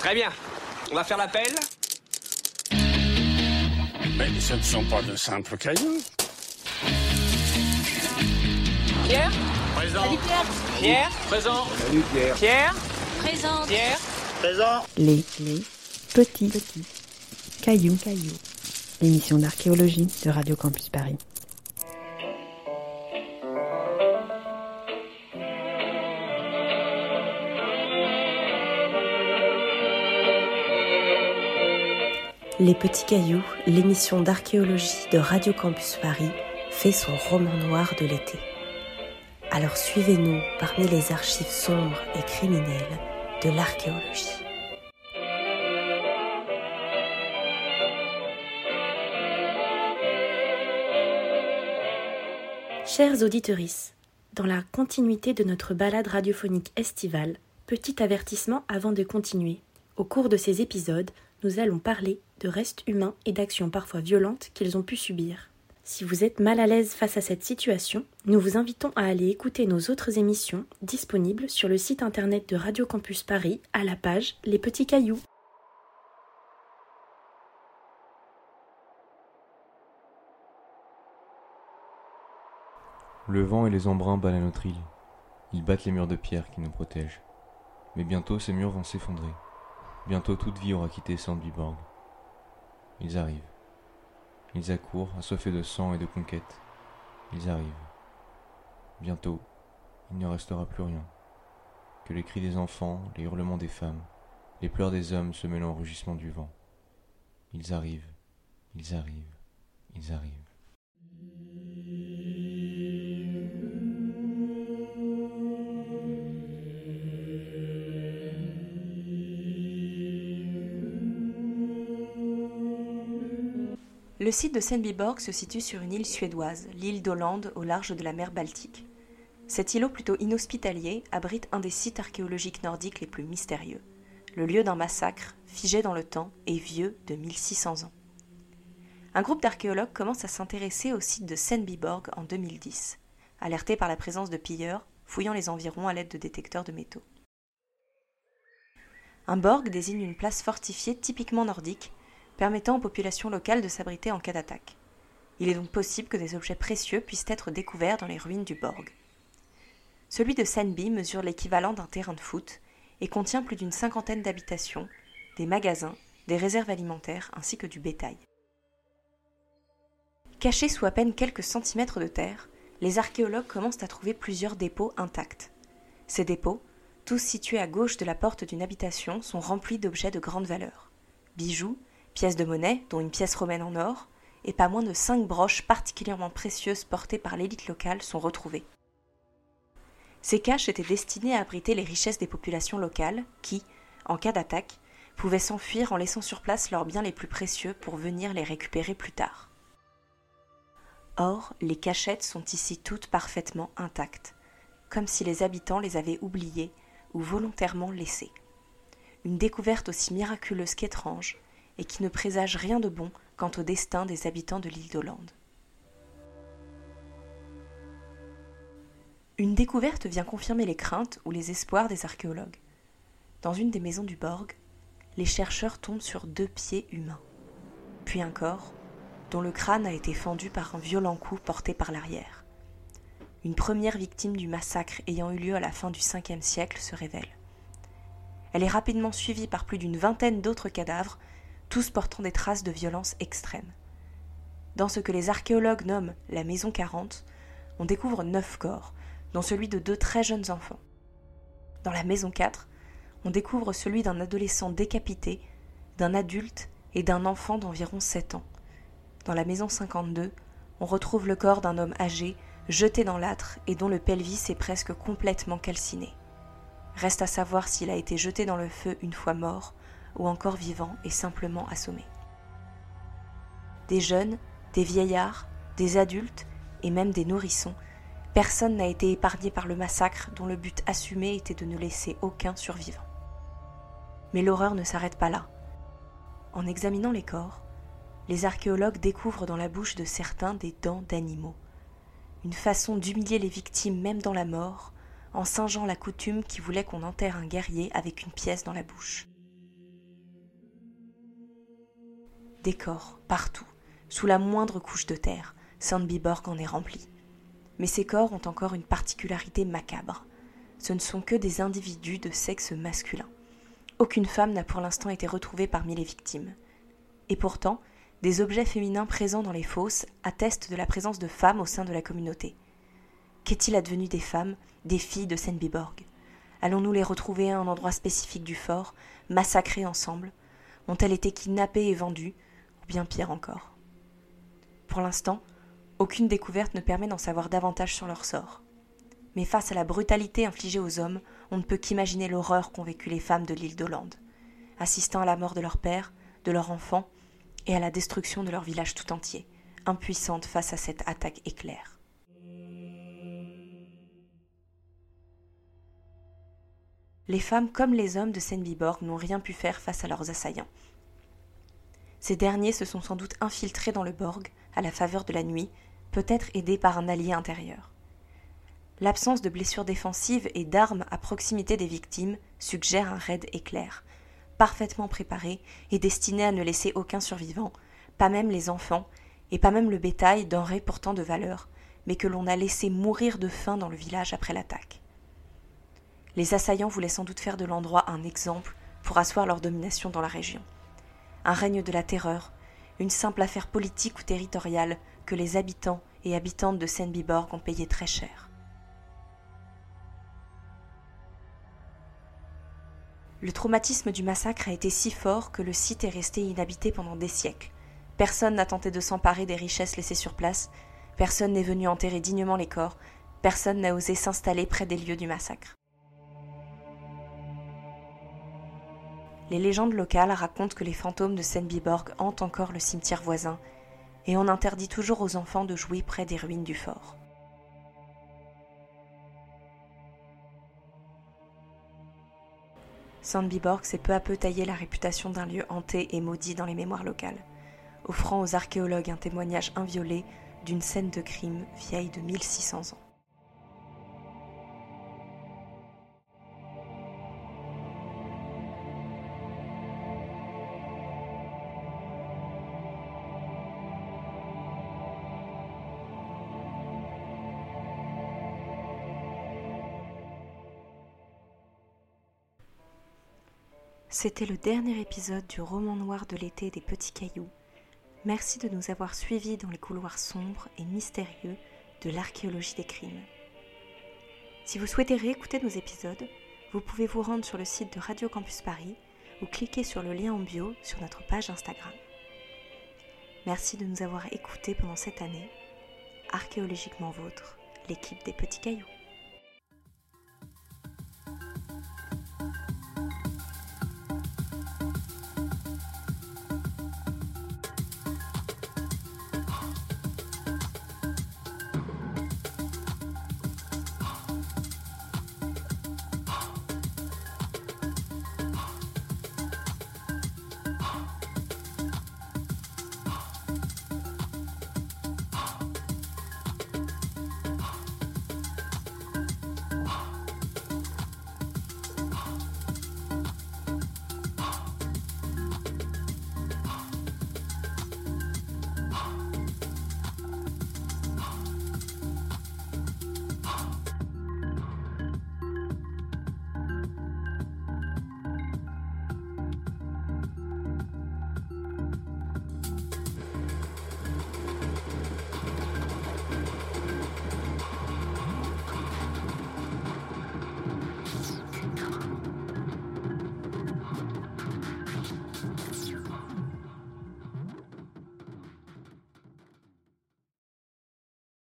Très bien. On va faire l'appel. Mais ce ne sont pas de simples cailloux. Pierre? Présent. Salut Pierre Pierre Présent Salut Pierre. Pierre? Présente. Pierre? Présent. Les, les petits, petits cailloux, cailloux. L'émission d'archéologie de Radio Campus Paris. Les petits cailloux, l'émission d'archéologie de Radio Campus Paris, fait son roman noir de l'été. Alors suivez-nous parmi les archives sombres et criminelles de l'archéologie. Chers auditeuristes, dans la continuité de notre balade radiophonique estivale, petit avertissement avant de continuer. Au cours de ces épisodes, nous allons parler de restes humains et d'actions parfois violentes qu'ils ont pu subir. Si vous êtes mal à l'aise face à cette situation, nous vous invitons à aller écouter nos autres émissions disponibles sur le site internet de Radio Campus Paris à la page Les Petits Cailloux. Le vent et les embruns battent à notre île. Ils battent les murs de pierre qui nous protègent. Mais bientôt ces murs vont s'effondrer. Bientôt toute vie aura quitté Sandbyborg. Ils arrivent. Ils accourent, assoiffés de sang et de conquête. Ils arrivent. Bientôt, il ne restera plus rien. Que les cris des enfants, les hurlements des femmes, les pleurs des hommes se mêlant au rugissement du vent. Ils arrivent. Ils arrivent. Ils arrivent. Le site de Sandbyborg se situe sur une île suédoise, l'île d'Hollande au large de la mer Baltique. Cet îlot plutôt inhospitalier abrite un des sites archéologiques nordiques les plus mystérieux, le lieu d'un massacre figé dans le temps et vieux de 1600 ans. Un groupe d'archéologues commence à s'intéresser au site de Sandbyborg en 2010, alerté par la présence de pilleurs fouillant les environs à l'aide de détecteurs de métaux. Un borg désigne une place fortifiée typiquement nordique permettant aux populations locales de s'abriter en cas d'attaque. Il est donc possible que des objets précieux puissent être découverts dans les ruines du Borg. Celui de Sandby mesure l'équivalent d'un terrain de foot et contient plus d'une cinquantaine d'habitations, des magasins, des réserves alimentaires ainsi que du bétail. Cachés sous à peine quelques centimètres de terre, les archéologues commencent à trouver plusieurs dépôts intacts. Ces dépôts, tous situés à gauche de la porte d'une habitation, sont remplis d'objets de grande valeur. Bijoux, pièces de monnaie, dont une pièce romaine en or, et pas moins de cinq broches particulièrement précieuses portées par l'élite locale sont retrouvées. Ces caches étaient destinées à abriter les richesses des populations locales qui, en cas d'attaque, pouvaient s'enfuir en laissant sur place leurs biens les plus précieux pour venir les récupérer plus tard. Or, les cachettes sont ici toutes parfaitement intactes, comme si les habitants les avaient oubliées ou volontairement laissées. Une découverte aussi miraculeuse qu'étrange, et qui ne présage rien de bon quant au destin des habitants de l'île d'Hollande. Une découverte vient confirmer les craintes ou les espoirs des archéologues. Dans une des maisons du Borg, les chercheurs tombent sur deux pieds humains, puis un corps dont le crâne a été fendu par un violent coup porté par l'arrière. Une première victime du massacre ayant eu lieu à la fin du 5e siècle se révèle. Elle est rapidement suivie par plus d'une vingtaine d'autres cadavres tous portant des traces de violence extrême. Dans ce que les archéologues nomment la maison 40, on découvre neuf corps, dont celui de deux très jeunes enfants. Dans la maison 4, on découvre celui d'un adolescent décapité, d'un adulte et d'un enfant d'environ 7 ans. Dans la maison 52, on retrouve le corps d'un homme âgé, jeté dans l'âtre et dont le pelvis est presque complètement calciné. Reste à savoir s'il a été jeté dans le feu une fois mort ou encore vivant et simplement assommé. Des jeunes, des vieillards, des adultes et même des nourrissons, personne n'a été épargné par le massacre dont le but assumé était de ne laisser aucun survivant. Mais l'horreur ne s'arrête pas là. En examinant les corps, les archéologues découvrent dans la bouche de certains des dents d'animaux, une façon d'humilier les victimes même dans la mort, en singeant la coutume qui voulait qu'on enterre un guerrier avec une pièce dans la bouche. Des corps, partout, sous la moindre couche de terre, Sandbyborg en est rempli. Mais ces corps ont encore une particularité macabre. Ce ne sont que des individus de sexe masculin. Aucune femme n'a pour l'instant été retrouvée parmi les victimes. Et pourtant, des objets féminins présents dans les fosses attestent de la présence de femmes au sein de la communauté. Qu'est-il advenu des femmes, des filles de Senbiborg Allons-nous les retrouver à un endroit spécifique du fort, massacrées ensemble? Ont-elles été kidnappées et vendues? Bien pire encore Pour l'instant, aucune découverte ne permet d'en savoir davantage sur leur sort. Mais face à la brutalité infligée aux hommes, on ne peut qu'imaginer l'horreur qu'ont vécu les femmes de l'île d'Hollande, assistant à la mort de leur père, de leur enfant, et à la destruction de leur village tout entier, impuissantes face à cette attaque éclair. Les femmes comme les hommes de Senviborg n'ont rien pu faire face à leurs assaillants. Ces derniers se sont sans doute infiltrés dans le Borg, à la faveur de la nuit, peut-être aidés par un allié intérieur. L'absence de blessures défensives et d'armes à proximité des victimes suggère un raid éclair, parfaitement préparé et destiné à ne laisser aucun survivant, pas même les enfants, et pas même le bétail, denrées pourtant de valeur, mais que l'on a laissé mourir de faim dans le village après l'attaque. Les assaillants voulaient sans doute faire de l'endroit un exemple pour asseoir leur domination dans la région. Un règne de la terreur, une simple affaire politique ou territoriale que les habitants et habitantes de Senbiborg ont payé très cher. Le traumatisme du massacre a été si fort que le site est resté inhabité pendant des siècles. Personne n'a tenté de s'emparer des richesses laissées sur place, personne n'est venu enterrer dignement les corps, personne n'a osé s'installer près des lieux du massacre. Les légendes locales racontent que les fantômes de Senbiborg hantent encore le cimetière voisin, et on interdit toujours aux enfants de jouer près des ruines du fort. Sandbyborg s'est peu à peu taillé la réputation d'un lieu hanté et maudit dans les mémoires locales, offrant aux archéologues un témoignage inviolé d'une scène de crime vieille de 1600 ans. C'était le dernier épisode du roman noir de l'été des petits cailloux. Merci de nous avoir suivis dans les couloirs sombres et mystérieux de l'archéologie des crimes. Si vous souhaitez réécouter nos épisodes, vous pouvez vous rendre sur le site de Radio Campus Paris ou cliquer sur le lien en bio sur notre page Instagram. Merci de nous avoir écoutés pendant cette année. Archéologiquement vôtre, l'équipe des petits cailloux.